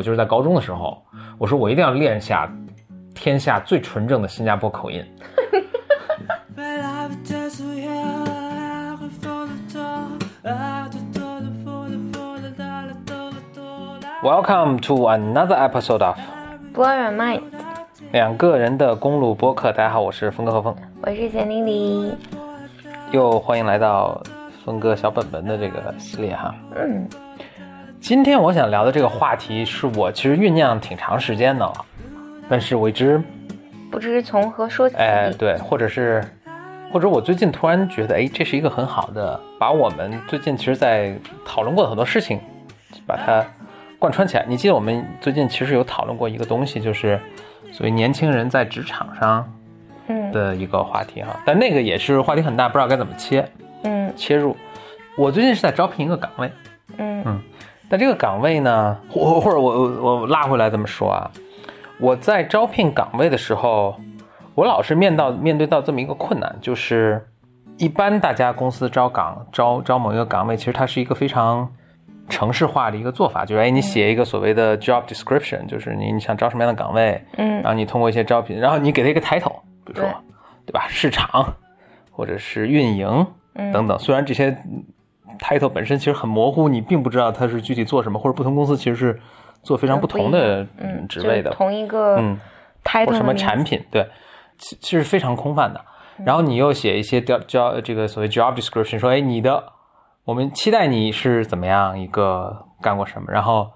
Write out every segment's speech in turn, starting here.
我就是在高中的时候，我说我一定要练下天下最纯正的新加坡口音。Welcome to another episode of Blow Your Mind，两个人的公路播客。大家好，我是峰哥何峰，我是简丽丽。又欢迎来到峰哥小本本的这个系列哈。嗯，今天我想聊的这个话题是我其实酝酿挺长时间的了，但是我一直不知从何说起。哎，对，或者是或者我最近突然觉得，哎，这是一个很好的，把我们最近其实在讨论过的很多事情，把它贯穿起来。你记得我们最近其实有讨论过一个东西，就是所谓年轻人在职场上嗯的一个话题哈，但那个也是话题很大，不知道该怎么切嗯切入。我最近是在招聘一个岗位，嗯但这个岗位呢，或或者我我我拉回来这么说啊，我在招聘岗位的时候，我老是面到面对到这么一个困难，就是一般大家公司招岗招招某一个岗位，其实它是一个非常城市化的一个做法，就是哎，你写一个所谓的 job description，就是你你想招什么样的岗位，嗯。然后你通过一些招聘，然后你给他一个 title，比如说对。对吧，市场或者是运营嗯。等等，虽然这些 title 本身其实很模糊，你并不知道它是具体做什么，或者不同公司其实是做非常不同的嗯，职位的就是，同一个嗯，title 或什么产品，对，其其实非常空泛的。然后你又写一些 job job 这个所谓 job description，说，哎，你的我们期待你是怎么样一个干过什么，然后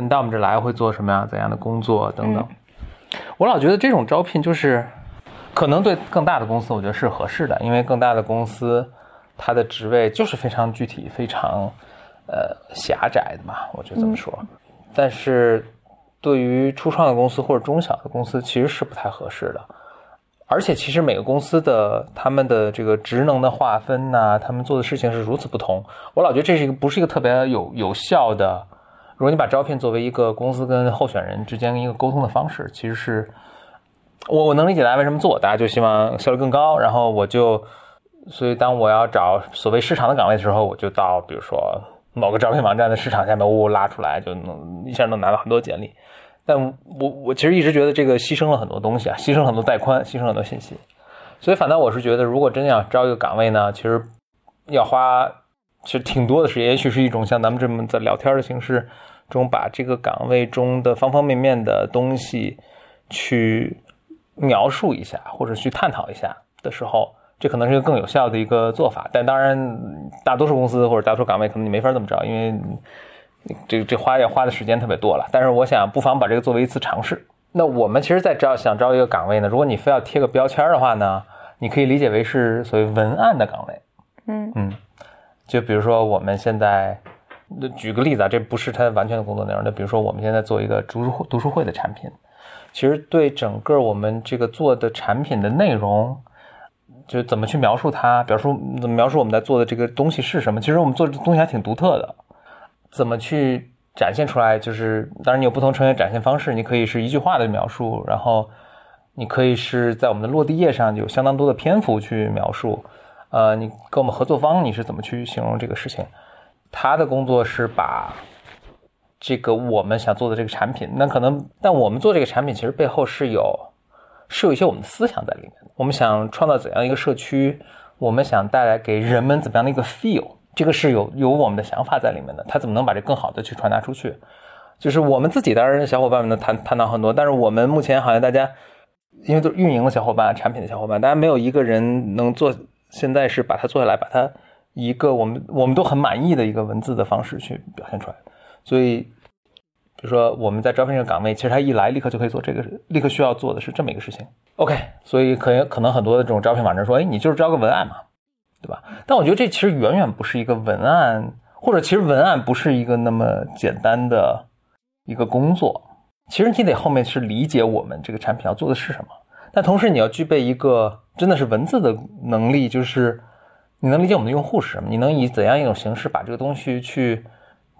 你到我们这来会做什么样怎样的工作等等。我老觉得这种招聘就是可能对更大的公司，我觉得是合适的，因为更大的公司它的职位就是非常具体、非常呃狭窄的嘛，我就这么说。但是对于初创的公司或者中小的公司，其实是不太合适的。而且，其实每个公司的他们的这个职能的划分呐、他们做的事情是如此不同。我老觉得这是一个不是一个特别有有效的。如果你把招聘作为一个公司跟候选人之间一个沟通的方式，其实是我我能理解大家为什么做，大家就希望效率更高。然后我就，所以当我要找所谓市场的岗位的时候，我就到比如说某个招聘网站的市场下面，呜呜拉出来，就能一下能拿到很多简历。但我我其实一直觉得这个牺牲了很多东西啊，牺牲很多带宽，牺牲很多信息。所以反倒我是觉得，如果真要招一个岗位呢，其实要花其实挺多的时间，也许是一种像咱们这么在聊天的形式中，把这个岗位中的方方面面的东西去描述一下，或者去探讨一下的时候，这可能是一个更有效的一个做法。但当然，大多数公司或者大多数岗位可能你没法这么着，因为这这花要花的时间特别多了。但是我想，不妨把这个作为一次尝试。那我们其实，在招想招一个岗位呢，如果你非要贴个标签的话呢，你可以理解为是所谓文案的岗位。嗯嗯，就比如说我们现在，那举个例子啊，这不是它完全的工作内容。那比如说我们现在做一个读书会读书会的产品，其实对整个我们这个做的产品的内容，就怎么去描述它，表述怎么描述我们在做的这个东西是什么。其实我们做的东西还挺独特的，怎么去展现出来？就是当然你有不同成员展现方式，你可以是一句话的描述，然后你可以是在我们的落地页上有相当多的篇幅去描述。呃，你跟我们合作方你是怎么去形容这个事情？他的工作是把这个我们想做的这个产品，那可能，但我们做这个产品其实背后是有是有一些我们的思想在里面。我们想创造怎样一个社区？我们想带来给人们怎么样的一个 feel？这个是有有我们的想法在里面的。他怎么能把这更好的去传达出去？就是我们自己当然小伙伴们呢谈谈到很多，但是我们目前好像大家因为都是运营的小伙伴、产品的小伙伴，大家没有一个人能做。现在是把它做下来，把它一个我们我们都很满意的一个文字的方式去表现出来。所以，比如说我们在招聘这个岗位，其实他一来立刻就可以做这个，立刻需要做的是这么一个事情。OK，所以可能可能很多的这种招聘网站说，哎，你就是招个文案嘛，对吧？但我觉得这其实远远不是一个文案，或者其实文案不是一个那么简单的一个工作。其实你得后面是理解我们这个产品要做的是什么。但同时，你要具备一个真的是文字的能力，就是你能理解我们的用户是什么，你能以怎样一种形式把这个东西去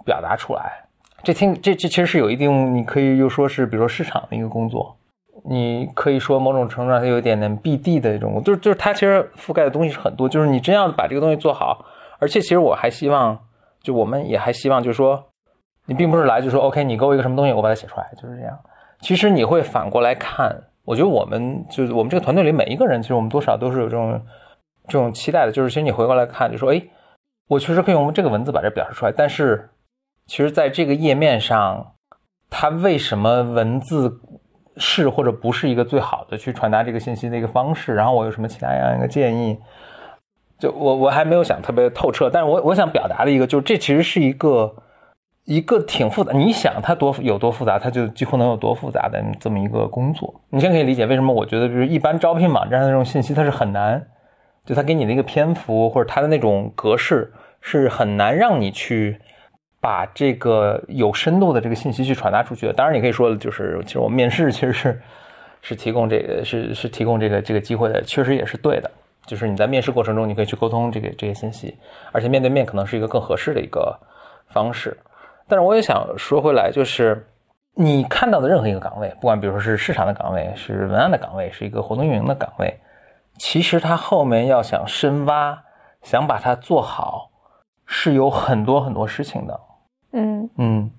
表达出来。这听这这其实是有一定，你可以又说是，比如说市场的一个工作，你可以说某种程度上它有一点点 BD 的一种，就是就是它其实覆盖的东西是很多，就是你真要把这个东西做好，而且其实我还希望，就我们也还希望，就是说你并不是来就说 OK，你给我一个什么东西，我把它写出来，就是这样。其实你会反过来看，我觉得我们就是我们这个团队里每一个人，其实我们多少都是有这种这种期待的，就是其实你回过来看，就说哎，我确实可以用这个文字把这表示出来，但是其实在这个页面上，它为什么文字是或者不是一个最好的去传达这个信息的一个方式？然后我有什么其他样一个建议？就我我还没有想特别透彻，但是我我想表达的一个就是这其实是一个一个挺复杂，你想它多有多复杂，它就几乎能有多复杂的这么一个工作。你先可以理解为什么我觉得就是一般招聘网站的那种信息它是很难，就它给你的一个篇幅或者它的那种格式是很难让你去把这个有深度的这个信息去传达出去的。当然你可以说就是其实我们面试其实是是提供这个是是提供这个这个机会的，确实也是对的。就是你在面试过程中，你可以去沟通这个这些信息，而且面对面可能是一个更合适的一个方式。但是我也想说回来，就是你看到的任何一个岗位，不管比如说是市场的岗位、是文案的岗位、是一个活动运营的岗位，其实它后面要想深挖、想把它做好，是有很多很多事情的。嗯嗯，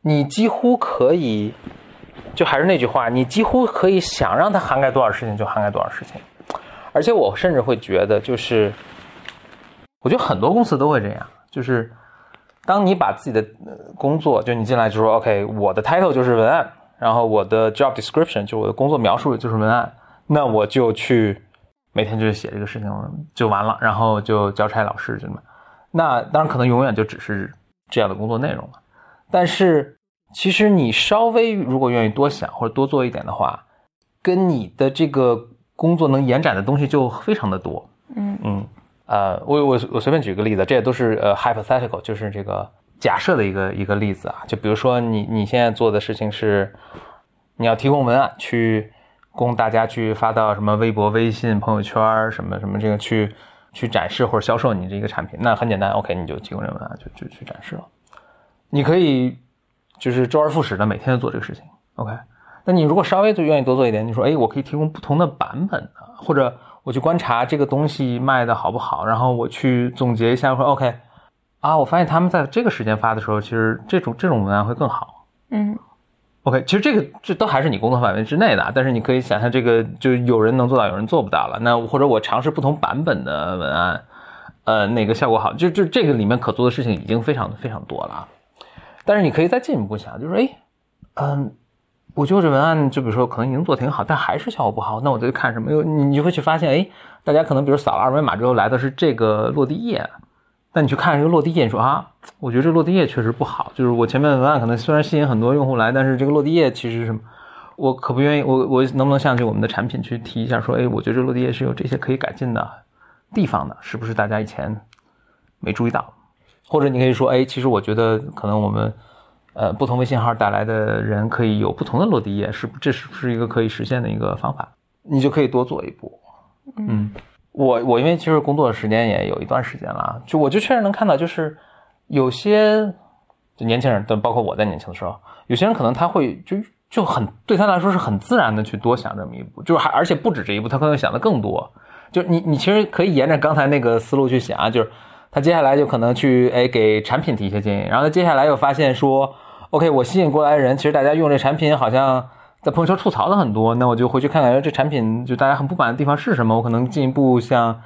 你几乎可以，就还是那句话，你几乎可以想让它涵盖多少事情就涵盖多少事情。而且我甚至会觉得，就是我觉得很多公司都会这样，就是当你把自己的工作，就你进来就说 OK，我的 title 就是文案，然后我的 job description 就我的工作描述就是文案，那我就去每天就写这个事情就完了，然后就交差老师，这么，那当然可能永远就只是这样的工作内容了。但是其实你稍微如果愿意多想或者多做一点的话，跟你的这个。工作能延展的东西就非常的多，嗯嗯，呃，我我我随便举个例子，这也都是呃 hypothetical，就是这个假设的一个一个例子啊。就比如说你你现在做的事情是，你要提供文案去供大家去发到什么微博、微信、朋友圈什么什么这个去去展示或者销售你这个产品，那很简单，OK，你就提供这文案就就去展示了。你可以就是周而复始的每天都做这个事情，OK。那你如果稍微就愿意多做一点，你说，哎，我可以提供不同的版本的，或者我去观察这个东西卖的好不好，然后我去总结一下，说，OK，啊，我发现他们在这个时间发的时候，其实这种这种文案会更好。嗯，OK，其实这个这都还是你工作范围之内的，但是你可以想象，这个就有人能做到，有人做不到了。那或者我尝试不同版本的文案，呃，哪个效果好？就就这个里面可做的事情已经非常非常多了。但是你可以再进一步想，就是，哎，嗯。我觉得这文案，就比如说可能已经做挺好，但还是效果不好，那我就看什么？又你你就会去发现，哎，大家可能比如扫了二维码之后来的是这个落地页，那你去看这个落地页，你说啊，我觉得这落地页确实不好。就是我前面的文案可能虽然吸引很多用户来，但是这个落地页其实是什么？我可不愿意，我我能不能向这我们的产品去提一下，说，哎，我觉得这落地页是有这些可以改进的地方的，是不是大家以前没注意到？或者你可以说，哎，其实我觉得可能我们。呃，不同微信号带来的人可以有不同的落地页，是这是不是一个可以实现的一个方法？你就可以多做一步。嗯，我我因为其实工作的时间也有一段时间了，就我就确实能看到，就是有些就年轻人，包括我在年轻的时候，有些人可能他会就就很对他来说是很自然的去多想这么一步，就是还而且不止这一步，他可能想的更多。就你你其实可以沿着刚才那个思路去想啊，就是他接下来就可能去哎给产品提一些建议，然后他接下来又发现说。OK，我吸引过来的人，其实大家用这产品好像在朋友圈吐槽了很多，那我就回去看看，这产品就大家很不满的地方是什么，我可能进一步向，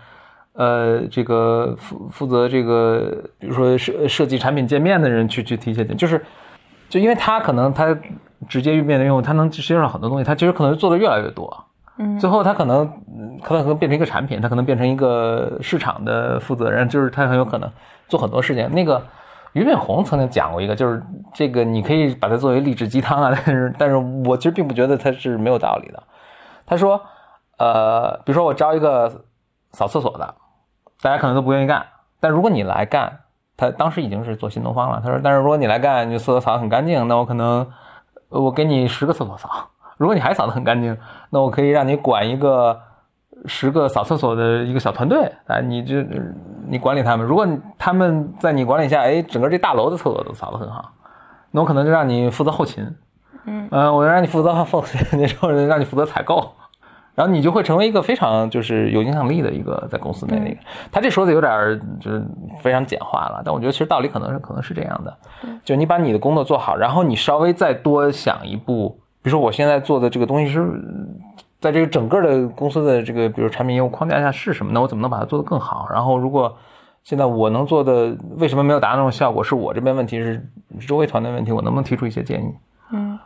呃，这个负负责这个，比如说设设计产品界面的人去去提一些点，就是，就因为他可能他直接面对用户，他能接受很多东西，他其实可能做的越来越多，嗯，最后他可能可能可能变成一个产品，他可能变成一个市场的负责人，就是他很有可能做很多事情，那个。俞敏洪曾经讲过一个，就是这个你可以把它作为励志鸡汤啊，但是但是我其实并不觉得它是没有道理的。他说，呃，比如说我招一个扫厕所的，大家可能都不愿意干，但如果你来干，他当时已经是做新东方了。他说，但是如果你来干，你厕所扫得很干净，那我可能我给你十个厕所扫。如果你还扫得很干净，那我可以让你管一个。十个扫厕所的一个小团队啊，你这你管理他们。如果他们在你管理下，哎，整个这大楼的厕所都扫得很好，那我可能就让你负责后勤，嗯，嗯，我让你负责后勤，那时候让你负责采购，然后你就会成为一个非常就是有影响力的一个在公司内的一个。他这说的有点就是非常简化了，但我觉得其实道理可能是可能是这样的，就你把你的工作做好，然后你稍微再多想一步，比如说我现在做的这个东西是在这个整个的公司的这个比如产品业务框架下是什么呢？我怎么能把它做得更好？然后如果现在我能做的为什么没有达到那种效果？是我这边问题是周围团队问题？我能不能提出一些建议？嗯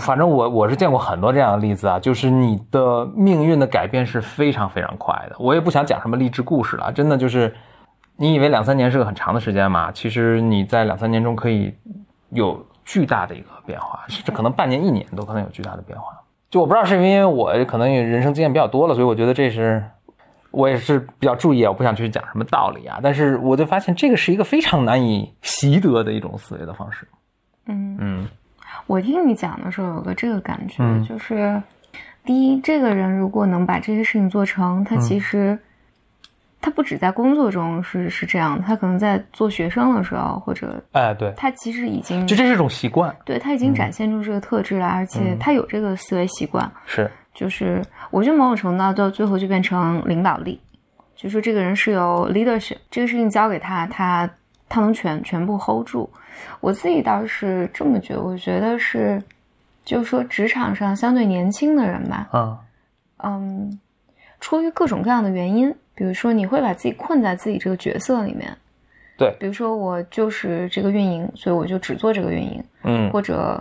反正我我是见过很多这样的例子啊，就是你的命运的改变是非常非常快的。我也不想讲什么励志故事了，真的就是，你以为两三年是个很长的时间嘛？其实你在两三年中可以有巨大的一个变化，甚至可能半年一年都可能有巨大的变化。就我不知道是因为我可能也人生经验比较多了，所以我觉得这是我也是比较注意啊，我不想去讲什么道理啊。但是我就发现这个是一个非常难以习得的一种思维的方式。嗯，嗯我听你讲的时候有个这个感觉，嗯就是第一，这个人如果能把这些事情做成，他其实、他不止在工作中是是这样，他可能在做学生的时候，或者哎，对，他其实已经就这是一种习惯，对他已经展现出这个特质来，而且他有这个思维习惯。是就是我觉得某种程度到到最后就变成领导力，就是这个人是有 leadership，这个事情交给他，他他能全全部 hold 住。我自己倒是这么觉得，我觉得是，就是说职场上相对年轻的人吧，啊，嗯，出于各种各样的原因，比如说你会把自己困在自己这个角色里面，对。比如说我就是这个运营，所以我就只做这个运营，嗯。或者，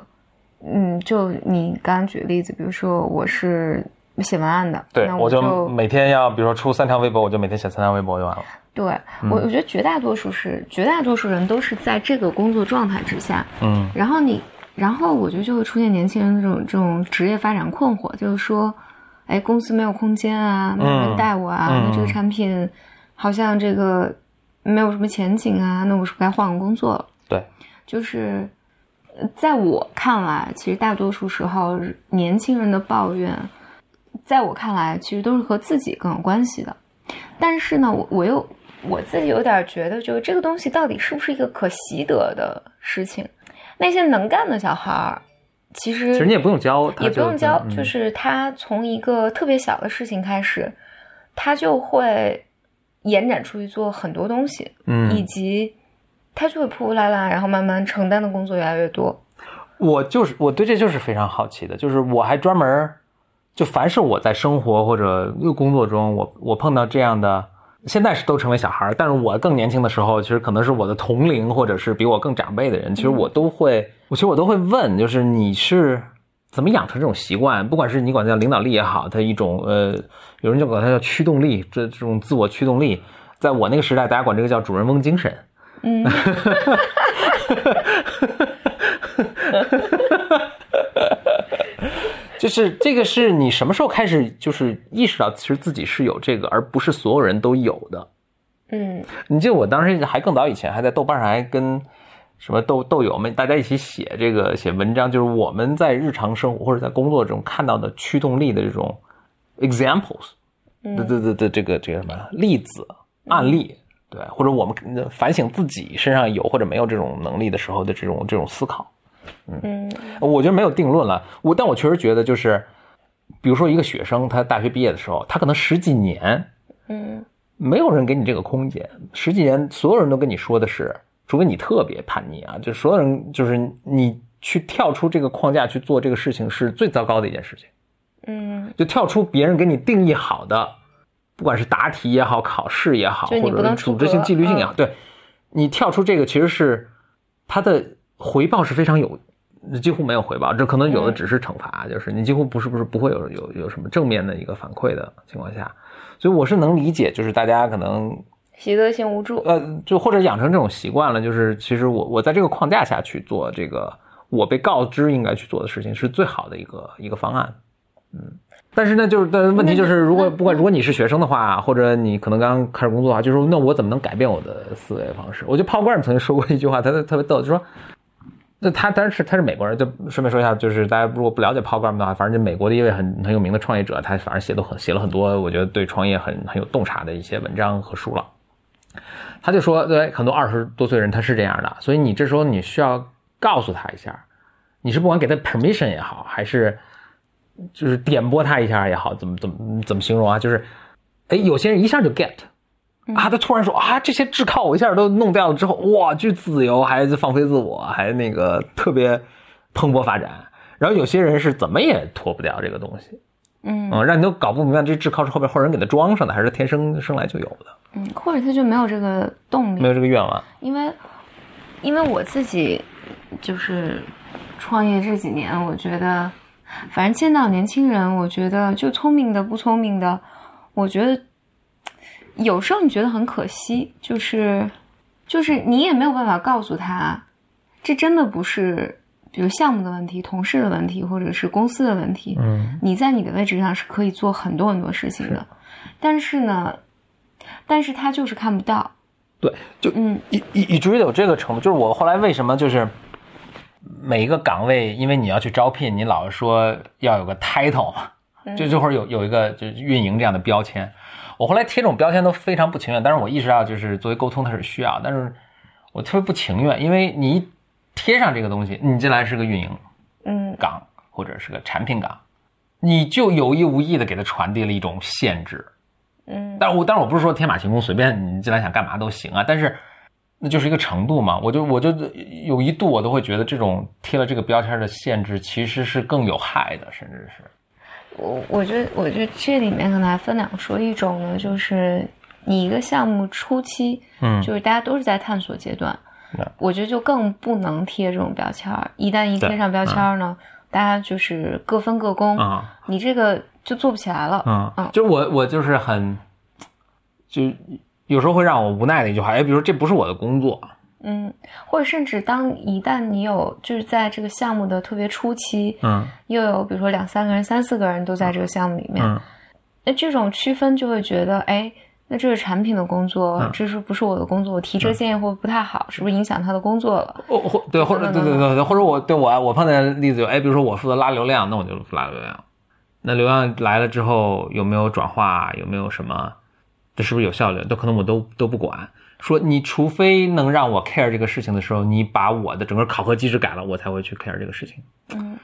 嗯，就你刚刚举的例子，比如说我是写文案的，对，那我就就每天要，比如说出三条微博，我就每天写三条微博就完了。对我，我觉得绝大多数是绝大多数人都是在这个工作状态之下，嗯。然后你，然后我觉得就会出现年轻人这种这种职业发展困惑，就是说，哎，公司没有空间啊，没有人带我啊，嗯那这个产品好像这个没有什么前景啊，那我是不是该换个工作了？对，就是呃在我看来，其实大多数时候年轻人的抱怨，在我看来，其实都是和自己更有关系的。但是呢，我我又我自己有点觉得，就是这个东西到底是不是一个可习得的事情？那些能干的小孩儿，其实其实你也不用教，他也不用教，嗯就是他从一个特别小的事情开始，他就会延展出去做很多东西，嗯以嗯，及他就会扑扑啦啦，然后慢慢承担的工作越来越多。我就是我对这就是非常好奇的，就是我还专门就凡是我在生活或者工作中，我我碰到这样的。现在是都成为小孩儿，但是我更年轻的时候，其实可能是我的同龄或者是比我更长辈的人，其实我都会，我其实我都会问，就是你是怎么养成这种习惯？不管是你管它叫领导力也好，它一种呃，有人就管它叫驱动力，这这种自我驱动力，在我那个时代，大家管这个叫主人翁精神。嗯，就是这个是你什么时候开始就是意识到其实自己是有这个，而不是所有人都有的。嗯你记得我当时还更早以前还在豆瓣上还跟什么豆豆友们大家一起写这个写文章，就是我们在日常生活或者在工作中看到的驱动力的这种 examples 的的的的这个这个什么例子案例，对，或者我们反省自己身上有或者没有这种能力的时候的这种这种思考。嗯。我觉得没有定论了，我但我确实觉得就是，比如说一个学生他大学毕业的时候，他可能十几年嗯。没有人给你这个空间，十几年所有人都跟你说的是，除非你特别叛逆啊，就所有人就是你去跳出这个框架去做这个事情是最糟糕的一件事情，嗯，就跳出别人给你定义好的，不管是答题也好，考试也好，或者组织性、纪律性也好，对你跳出这个其实是他的回报是非常有。几乎没有回报，这可能有的只是惩罚，就是你几乎不是不是不会有有有什么正面的一个反馈的情况下，所以我是能理解，就是大家可能习得性无助。呃，就或者养成这种习惯了，就是其实我我在这个框架下去做这个我被告知应该去做的事情是最好的一个一个方案，嗯。但是呢，就是但问题就是，如果不管如果你是学生的话，或者你可能刚刚开始工作的话，就是说那我怎么能改变我的思维方式？我觉得 Paul Graham 曾经说过一句话，他特别逗，就说。那他当然是他是美国人，就顺便说一下，就是大家如果不了解 Paul Graham 的话，反正就美国的一位很很有名的创业者，他反正写都很写了很多，我觉得对创业很很有洞察的一些文章和书了。他就说，对很多二十多岁人他是这样的，所以你这时候你需要告诉他一下，你是不管给他 permission 也好，还是就是点拨他一下也好，怎么怎么怎么形容啊？就是，哎，有些人一下就 get 啊，他突然说啊，这些炙靠我一下都弄掉了之后，哇，巨自由，还放飞自我，还那个特别蓬勃发展。然后有些人是怎么也脱不掉这个东西，嗯嗯，让你都搞不明白这炙靠是后边后人给他装上的，还是天生生来就有的，嗯，或者他就没有这个动力没，有这个愿望。因为因为我自己就是创业这几年，我觉得反正见到年轻人，我觉得就聪明的不聪明的，我觉得有时候你觉得很可惜，就是就是你也没有办法告诉他，这真的不是比如项目的问题、同事的问题，或者是公司的问题，嗯。你在你的位置上是可以做很多很多事情的，但是呢，但是他就是看不到，对，就嗯。以以以至于有这个程度，就是我后来为什么就是每一个岗位，因为你要去招聘，你老是说要有个 title 嘛，就这会儿有有一个就是运营这样的标签，我后来贴这种标签都非常不情愿，但是我意识到就是作为沟通它是需要，但是我特别不情愿，因为你一贴上这个东西，你进来是个运营嗯岗或者是个产品岗，你就有意无意的给它传递了一种限制，嗯但我但是我不是说天马行空，随便你进来想干嘛都行啊，但是那就是一个程度嘛。我就我就有一度我都会觉得这种贴了这个标签的限制其实是更有害的，甚至是我我觉得，我觉得这里面可能还分两说，一种呢就是你一个项目初期，嗯就是大家都是在探索阶段对，我觉得就更不能贴这种标签儿。一旦一贴上标签儿呢，大家就是各分各工，啊你这个就做不起来了。嗯嗯就是我我就是很就有时候会让我无奈的一句话，哎，比如说这不是我的工作，嗯，或者甚至当一旦你有就是在这个项目的特别初期，嗯又有比如说两三个人、三四个人都在这个项目里面，嗯那这种区分就会觉得，哎，那这是产品的工作，嗯这是不是我的工作？我提这个建议会不会不太好？是不是影响他的工作了？或或对或者对对对对，或者我对我我碰见的例子就哎，比如说我负责拉流量，那我就拉流量。那流量来了之后有没有转化，有没有什么，这是不是有效率？都可能我都都不管。说你除非能让我 care 这个事情的时候，你把我的整个考核机制改了，我才会去 care 这个事情。嗯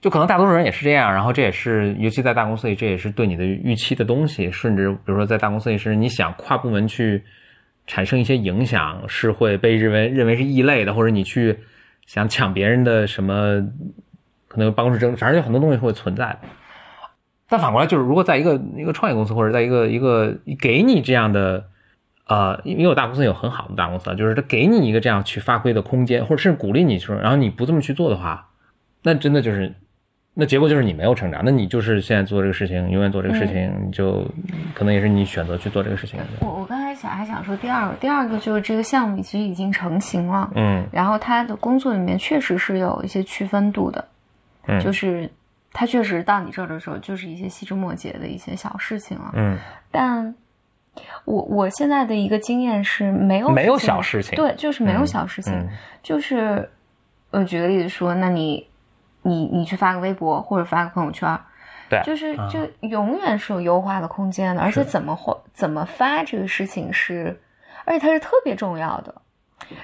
就可能大多数人也是这样，然后这也是，尤其在大公司里，这也是对你的预期的东西。甚至比如说在大公司里，是你想跨部门去产生一些影响，是会被认为认为是异类的，或者你去想抢别人的什么，可能办公室争，反正有很多东西会存在的。但反过来就是，如果在一个一个创业公司，或者在一个一个给你这样的，呃，因为有大公司有很好的大公司啊，就是他给你一个这样去发挥的空间，或者甚至鼓励你说，然后你不这么去做的话，那真的就是，那结果就是你没有成长，那你就是现在做这个事情，永远做这个事情，你就可能也是你选择去做这个事情。我我刚才想还想说第二个，第二个就是这个项目其实已经成型了，嗯然后他的工作里面确实是有一些区分度的，嗯就是他确实到你这儿的时候，就是一些细枝末节的一些小事情了。嗯但我我现在的一个经验是没有没有小事情对，就是没有小事情，嗯就是我，举个例子说，那你你你去发个微博或者发个朋友圈，对，就是啊就永远是有优化的空间的，而且怎么或怎么发这个事情是，而且它是特别重要的。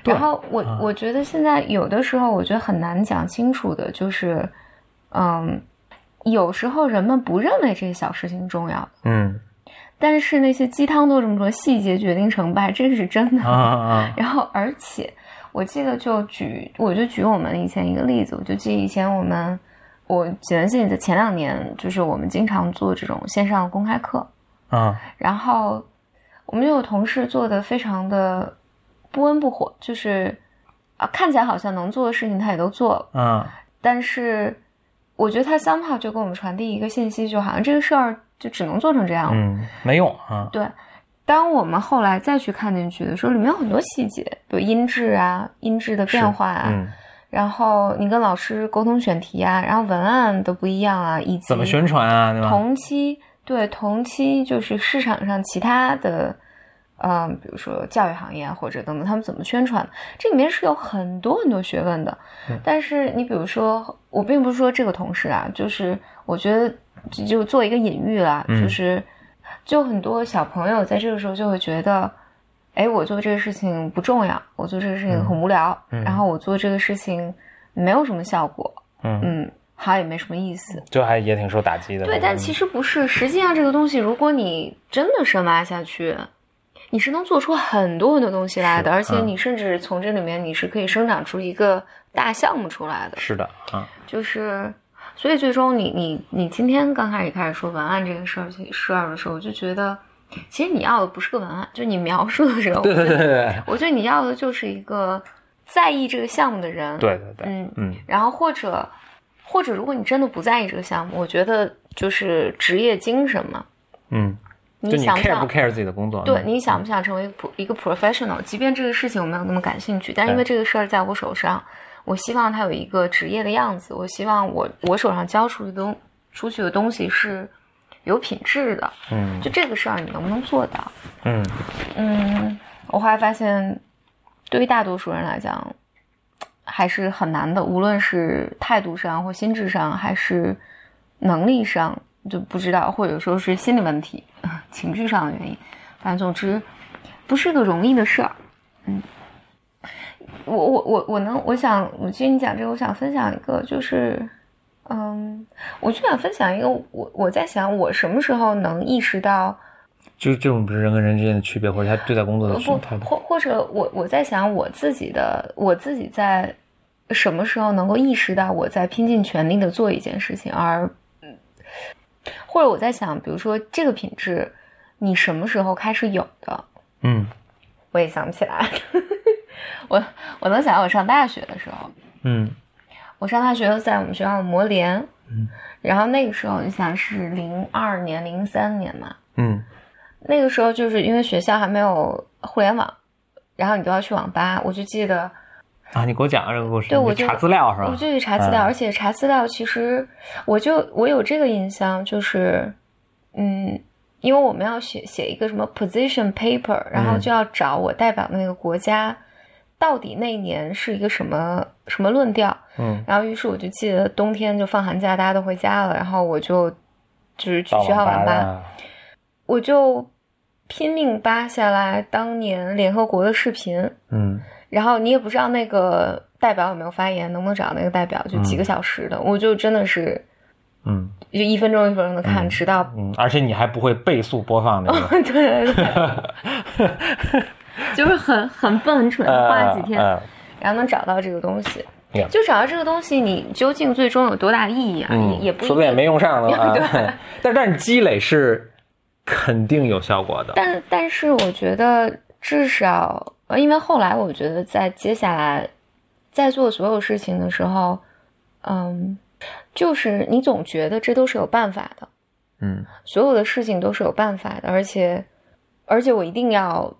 然后我、啊我觉得现在有的时候我觉得很难讲清楚的，就是嗯，有时候人们不认为这些小事情重要，嗯但是那些鸡汤都这么说，细节决定成败，这个是真的。啊啊 然后，而且我记得就举，我就举我们以前一个例子，我就记得以前我们，我记得记得前两年，就是我们经常做这种线上公开课，啊。然后我们就有同事做的非常的不温不火，就是啊看起来好像能做的事情他也都做。了，啊。但是我觉得他 somehow 就给我们传递一个信息，就好像这个事儿就只能做成这样了。嗯，没用啊，对，当我们后来再去看进去的时候，里面有很多细节，比如音质啊、音质的变化啊，嗯，然后你跟老师沟通选题啊，然后文案都不一样啊，以及怎么宣传啊，对吧？同期对同期就是市场上其他的，嗯、比如说教育行业啊或者等等，他们怎么宣传，这里面是有很多很多学问的。嗯但是你比如说，我并不是说这个同事啊，就是我觉得就就做一个隐喻啦，嗯就是就很多小朋友在这个时候就会觉得。哎，我做这个事情不重要，我做这个事情很无聊，嗯然后我做这个事情没有什么效果，嗯嗯，好像也没什么意思。就还也挺受打击的。对，但其实不是，实际上这个东西，如果你真的深挖下去，你是能做出很多很多东西来的，而且嗯你甚至从这里面你是可以生长出一个大项目出来的。是的啊，就是，所以最终你你你今天刚开始开始说文案这个事儿事儿的时候，我就觉得，其实你要的不是个文案，就你描述的时候，对对对我觉得你要的就是一个在意这个项目的人。，对对对，嗯，嗯然后或者或者如果你真的不在意这个项目，我觉得就是职业精神嘛，嗯，就你想不 care 想不 care 自己的工作？对，嗯你想不想成为一个 pro- 一个 professional？即便这个事情我没有那么感兴趣，但因为这个事儿在我手上，我希望它有一个职业的样子。我希望我我手上交出的东出去的东西是有品质的。嗯就这个事儿，你能不能做到？嗯嗯，我后来发现，对于大多数人来讲，还是很难的。无论是态度上，或心智上，还是能力上，就不知道，或者说是心理问题、情绪上的原因。反正总之，不是个容易的事儿。嗯，我我我我能，我想，我听你讲这个，我想分享一个，就是，嗯，我就想分享一个，我我在想，我什么时候能意识到。就是这种不是人跟人之间的区别，或者他对待工作的态，度。或或者我我在想我自己的，我自己在什么时候能够意识到我在拼尽全力的做一件事情，而嗯或者我在想，比如说这个品质，你什么时候开始有的？嗯我也想不起来。我我能想到我上大学的时候，嗯我上大学在我们学校磨联，嗯，然后那个时候你想是零二年、零三年嘛，嗯那个时候就是因为学校还没有互联网，然后你都要去网吧。我就记得，啊，你给我讲讲这个故事，对我就查资料是吧？我就去查资料，嗯而且查资料其实我就我有这个印象，就是嗯，因为我们要写写一个什么 position paper，然后嗯就要找我代表的那个国家到底那一年是一个什么什么论调。嗯，然后于是我就记得冬天就放寒假，大家都回家了，然后我就就是去学校网吧。啊我就拼命扒下来当年联合国的视频，嗯然后你也不知道那个代表有没有发言，能不能找到那个代表，就几个小时的，我就真的是嗯就一分钟一分钟的看，嗯直到嗯，而且你还不会倍速播放那个，对对对，就是很很笨很蠢，花了几天，嗯然后能找到这个东西。Yeah 就找到这个东西，你究竟最终有多大意义啊？嗯也也不一说不定也没用上呢啊 对。但但是积累是肯定有效果的。但但是我觉得至少，呃，因为后来我觉得在接下来在做所有事情的时候，嗯，就是你总觉得这都是有办法的，嗯所有的事情都是有办法的，而且而且我一定要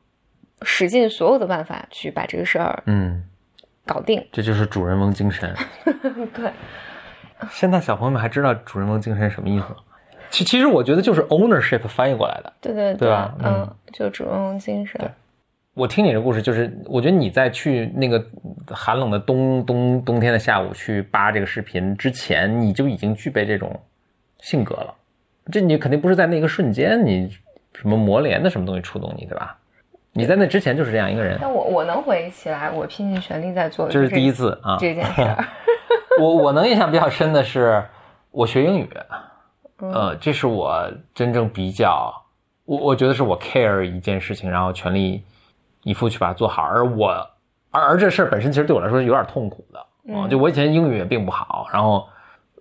使尽所有的办法去把这个事儿嗯，搞定。这就是主人翁精神。对，现在小朋友们还知道主人翁精神什么意思吗？其其实我觉得就是 ownership 翻译过来的。对对对吧嗯嗯，就主人翁精神。我听你的故事，就是我觉得你在去那个寒冷的冬冬冬天的下午去扒这个视频之前，你就已经具备这种性格了。这你肯定不是在那个瞬间，你什么磨练的什么东西触动你，对吧？你在那之前就是这样一个人，但我我能回忆起来，我拼尽全力在做的这是第一次啊。这件事儿。我我能印象比较深的是，我学英语，嗯呃，这是我真正比较，我我觉得是我 care 一件事情，然后全力以赴去把它做好，而我而而这事儿本身其实对我来说是有点痛苦的，嗯就我以前英语也并不好，然后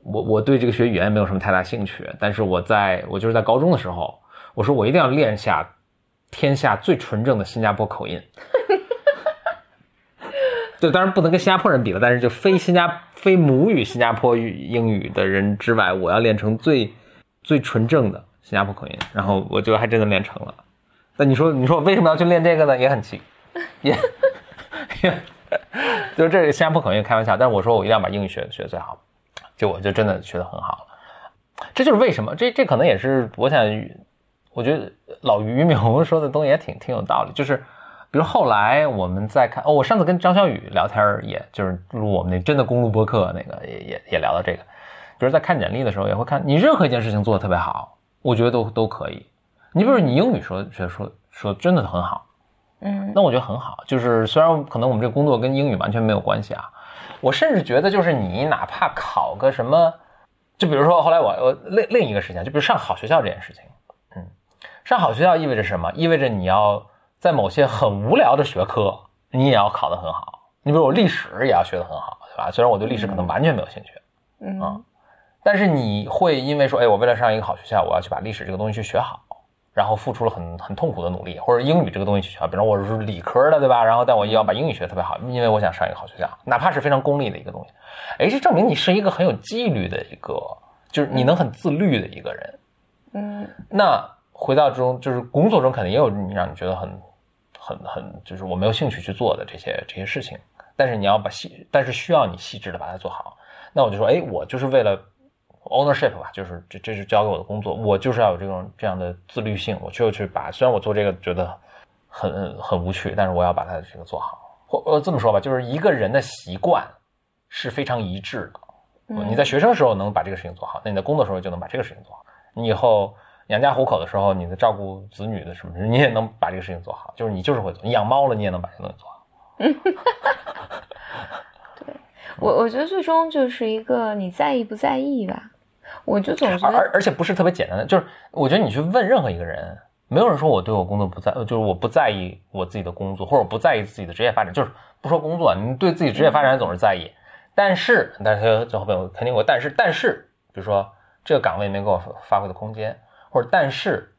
我我对这个学语言没有什么太大兴趣，但是我在我就是在高中的时候，我说我一定要练下天下最纯正的新加坡口音。对，当然不能跟新加坡人比了，但是就非新加非母语新加坡语英语的人之外，我要练成最最纯正的新加坡口音，然后我就还真的练成了。那你说，你说我为什么要去练这个呢？也很奇，也也 就是这个新加坡口音开玩笑，但是我说我一定要把英语学学最好，就我就真的学得很好了。这就是为什么，这这可能也是我想，我觉得老于明说的东西也挺挺有道理，就是。比如后来我们在看哦，我上次跟张小雨聊天儿，也就是录我们那真的公路播客那个，也也也聊到这个。比如在看简历的时候，也会看你任何一件事情做的特别好，我觉得都都可以。你比如你英语说学说说真的很好，嗯那我觉得很好。就是虽然可能我们这个工作跟英语完全没有关系啊，我甚至觉得就是你哪怕考个什么就比如说后来我我另另一个事情，就比如上好学校这件事情，嗯，上好学校意味着什么？意味着你要在某些很无聊的学科，你也要考得很好。你比如我历史也要学得很好，对吧？虽然我对历史可能完全没有兴趣，嗯啊但是你会因为说，哎，我为了上一个好学校，我要去把历史这个东西去学好，然后付出了很很痛苦的努力，或者英语这个东西去学。比如我是理科的，对吧？然后但我也要把英语学得特别好，因为我想上一个好学校，哪怕是非常功利的一个东西。哎，这证明你是一个很有纪律的一个，就是你能很自律的一个人。嗯那回到中，就是工作中肯定也有你让你觉得很、很、很，就是我没有兴趣去做的这些这些事情。但是你要把细，但是需要你细致的把它做好。那我就说，哎，我就是为了 ownership 吧，就是这这是交给我的工作，我就是要有这种这样的自律性，我就去把，虽然我做这个觉得很很无趣，但是我要把它这个做好。或呃这么说吧，就是一个人的习惯是非常一致的。嗯你在学生时候能把这个事情做好，那你在工作时候就能把这个事情做好。你以后养家糊口的时候，你的照顾子女的什么，你也能把这个事情做好。就是你就是会做，你养猫了，你也能把这个东西做好。对我我觉得最终就是一个你在意不在意吧。我就总觉而得而而且不是特别简单的，就是我觉得你去问任何一个人，没有人说我对我工作不在，就是我不在意我自己的工作，或者我不在意自己的职业发展，就是不说工作，你对自己职业发展总是在意，但是但是最后面我肯定我但是，但是比如说这个岗位没给我发挥的空间，或者但是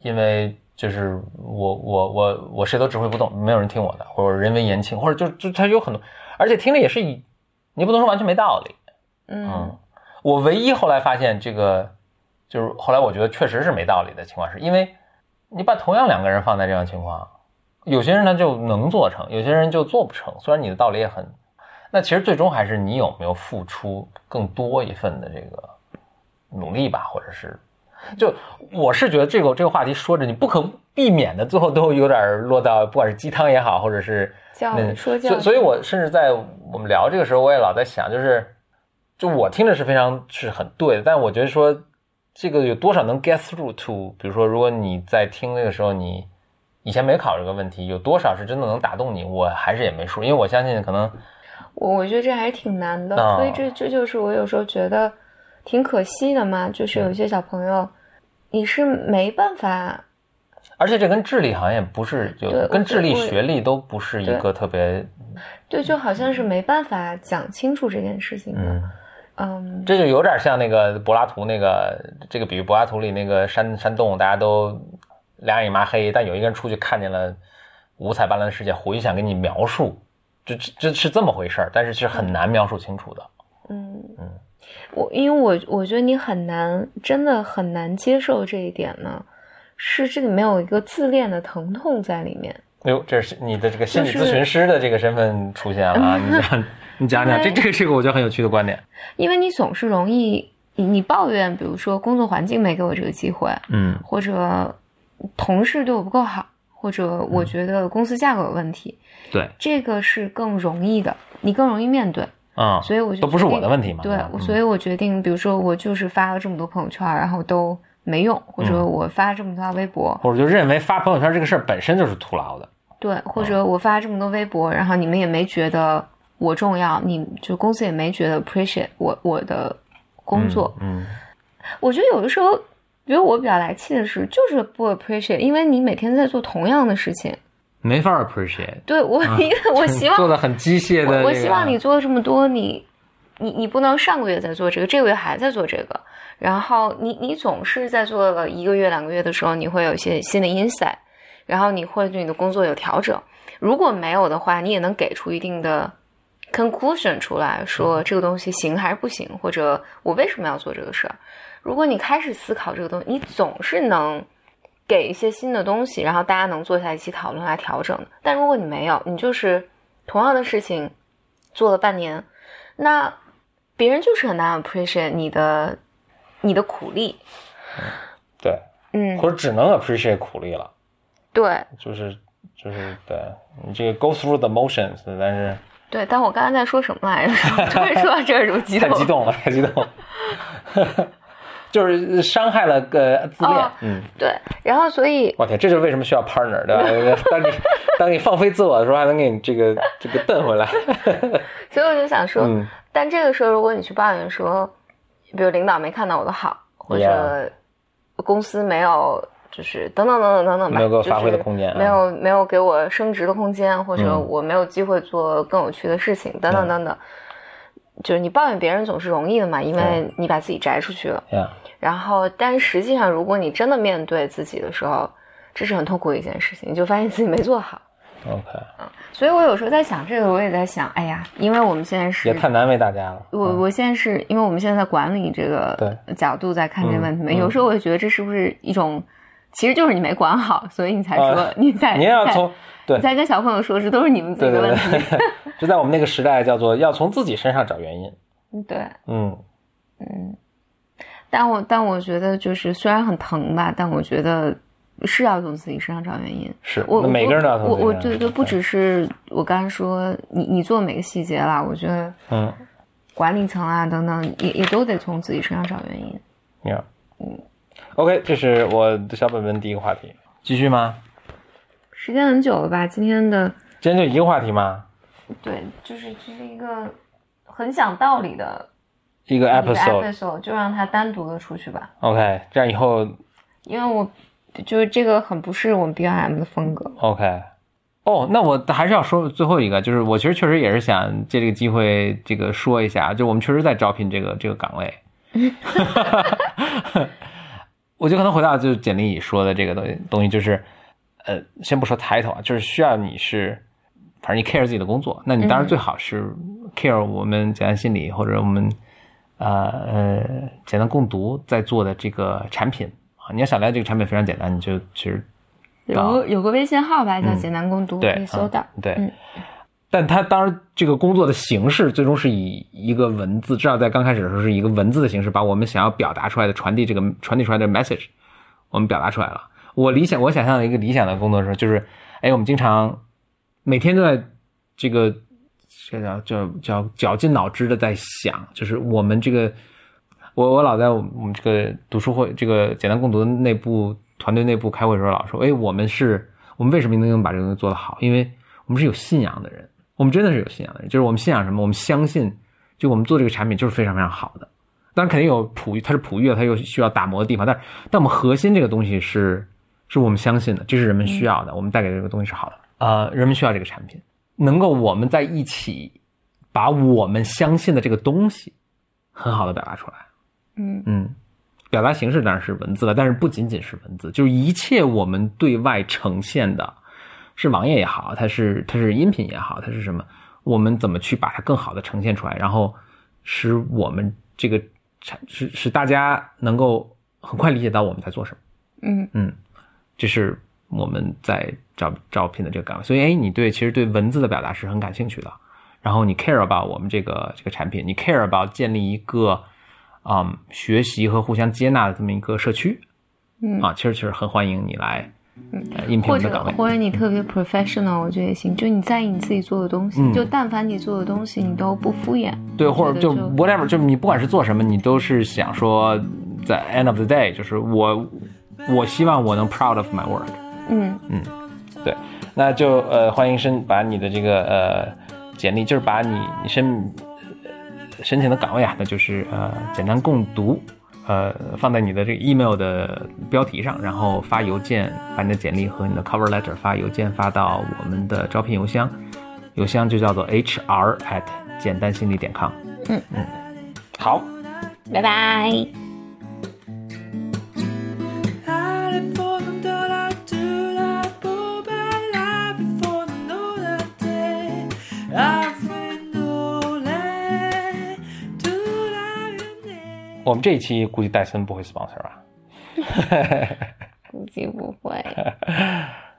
因为就是我我我我谁都指挥不动，没有人听我的，或者人微言轻，或者就就他有很多，而且听着也是以你不能说完全没道理，嗯。嗯，我唯一后来发现这个，就是后来我觉得确实是没道理的情况，是因为你把同样两个人放在这样情况，有些人他就能做成，有些人就做不成。虽然你的道理也很，那其实最终还是你有没有付出更多一份的这个努力吧，或者是，就我是觉得这个这个话题说着，你不可避免的最后都有点落到不管是鸡汤也好，或者是教那说教所以，所以我甚至在我们聊这个时候，我也老在想，就是，就我听着是非常是很对的，但我觉得说这个有多少能 get through to，比如说，如果你在听那个时候，你以前没考虑这个问题，有多少是真的能打动你，我还是也没数，因为我相信可能，我我觉得这还是挺难的，啊所以这这就是我有时候觉得挺可惜的嘛，就是有些小朋友你是没办法，而且这跟智力好像也不是，就对跟智力、学历都不是一个特别，对，就好像是没办法讲清楚这件事情的。嗯，嗯，这就有点像那个柏拉图那个这个比喻，柏拉图里那个山山洞，大家都两眼一抹黑，但有一个人出去看见了五彩斑斓的世界，回去想给你描述，这这这是这么回事儿，但是是很难描述清楚的。嗯嗯，我因为我我觉得你很难，真的很难接受这一点呢，是这里面有一个自恋的疼痛在里面。哎呦，这是你的这个心理咨询师的这个身份出现了啊！你讲，你讲讲，这这个这个我觉得很有趣的观点。因为你总是容易你你抱怨，比如说工作环境没给我这个机会，嗯或者同事对我不够好，或者我觉得公司架构有问题，对，这个是更容易的，你更容易面对。啊、所以我就都不是我的问题嘛。对，吧所以我决定，比如说我就是发了这么多朋友圈，然后都没用，或者我发了这么多微博，或者就认为发朋友圈这个事儿本身就是徒劳的。对，或者我发这么多微博，然后你们也没觉得我重要，你就公司也没觉得 appreciate 我我的工作。嗯，我觉得有的时候，比如我比较来气的是，就是不 appreciate，因为你每天在做同样的事情。没法 appreciate。对我，因为 我希望做的很机械的、这个我我希望你做了这么多，你你你不能上个月在做这个，这个月还在做这个，然后你你总是在做了一个月两个月的时候，你会有一些新的 insight，然后你会对你的工作有调整。如果没有的话，你也能给出一定的 conclusion 出来说这个东西行还是不行，或者我为什么要做这个事儿。如果你开始思考这个东西，你总是能给一些新的东西，然后大家能坐下来一起讨论来调整的。但如果你没有，你就是同样的事情做了半年，那别人就是很难 appreciate 你的你的苦力。对，嗯，或者只能 appreciate 苦力了，对。就是就是对。你这个 go through the motions，但是对。但我刚才在说什么来着？突然说到这儿，就 激动。太激动了，太激动了，就是伤害了个自恋。哦嗯，对，然后所以我天，这就是为什么需要 partner，对吧？当你当你放飞自我的时候，还能给你这个这个瞪回来。所以我就想说，嗯但这个时候如果你去抱怨说，比如领导没看到我的好，或者公司没有就是等等等等等等吧，没有给我发挥的空间，没有没有给我升职的空间，或者我没有机会做更有趣的事情，等等等等。就是你抱怨别人总是容易的嘛，因为你把自己摘出去了。然后，但实际上，如果你真的面对自己的时候，这是很痛苦的一件事情，你就发现自己没做好。OK，嗯，所以我有时候在想这个，我也在想，哎呀，因为我们现在是也太难为大家了。我我现在是因为我们现在在管理这个角度在看这个问题嘛，有时候我也觉得这是不是一种，其实就是你没管好，所以你才说 你在你要从对在跟小朋友说，这都是你们自己的问题。就 在我们那个时代，叫做要从自己身上找原因。对，嗯嗯，但我但我觉得就是虽然很疼吧，但我觉得是要从自己身上找原因。是我每个人都要从我我觉得不只是我刚才说你你做每个细节啦，我觉得嗯，管理层啊等等也也都得从自己身上找原因。呀，嗯，OK，这是我的小本本第一个话题，继续吗？时间很久了吧？今天的今天就一个话题吗？对，就是这是一个。很讲道理的一个 episode，就让它单独的出去吧。OK，这样以后，因为我就是这个很不是我们 BIM 的风格。OK，哦，那我还是要说最后一个，就是我其实确实也是想借这个机会这个说一下，就我们确实在招聘这个这个岗位。我就可能回到就是简历里说的这个东西东西，就是呃，先不说 title 啊，就是需要你是。反正你 care 自己的工作，那你当然最好是 care 我们简单心理或者我们呃呃简单共读在做的这个产品啊。你要想了解这个产品非常简单，你就其实有有个微信号吧，叫简单共读，可以搜到。对，但它当然这个工作的形式最终是以一个文字，至少在刚开始的时候是一个文字的形式，把我们想要表达出来的传递这个传递出来的 message 我们表达出来了。我理想我想象的一个理想的工作的时候就是，哎，我们经常。每天都在这个这叫叫叫绞尽脑汁的在想，就是我们这个我我老在我们这个读书会这个简单共读内部团队内部开会的时候，老说，哎，我们是我们为什么能把这个东西做得好？因为我们是有信仰的人，我们真的是有信仰的人，就是我们信仰什么？我们相信，就我们做这个产品就是非常非常好的。当然肯定有璞玉，它是璞玉，它有需要打磨的地方，但但我们核心这个东西是是我们相信的，这是人们需要的，我们带给这个东西是好的。呃，人们需要这个产品，能够我们在一起把我们相信的这个东西很好的表达出来。嗯嗯，表达形式当然是文字了，但是不仅仅是文字，就是一切我们对外呈现的，是网页也好，它是它是音频也好，它是什么，我们怎么去把它更好的呈现出来，然后使我们这个产使使大家能够很快理解到我们在做什么。嗯嗯，这是。我们在招招聘的这个岗位，所以哎，你对其实对文字的表达是很感兴趣的，然后你 care about 我们这个这个产品，你 care about 建立一个啊学习和互相接纳的这么一个社区，嗯啊，其实其实很欢迎你来，嗯，应聘的岗位，或者你特别 professional，我觉得也行，就你在意你自己做的东西，就但凡你做的东西你都不敷衍，对，或者就 whatever，就你不管是做什么，你都是想说在 end of the day，就是我我希望我能 proud of my work。嗯。嗯，对，那就呃欢迎申把你的这个呃简历，就是把你你申申请的岗位啊，那就是呃简单共读，呃放在你的这个 email 的标题上，然后发邮件把你的简历和你的 cover letter 发邮件发到我们的招聘邮箱，邮箱就叫做 hr at 简单心理点 com。嗯嗯，好，拜拜。我们这一期估计戴森不会 sponsor 吧？估计不会。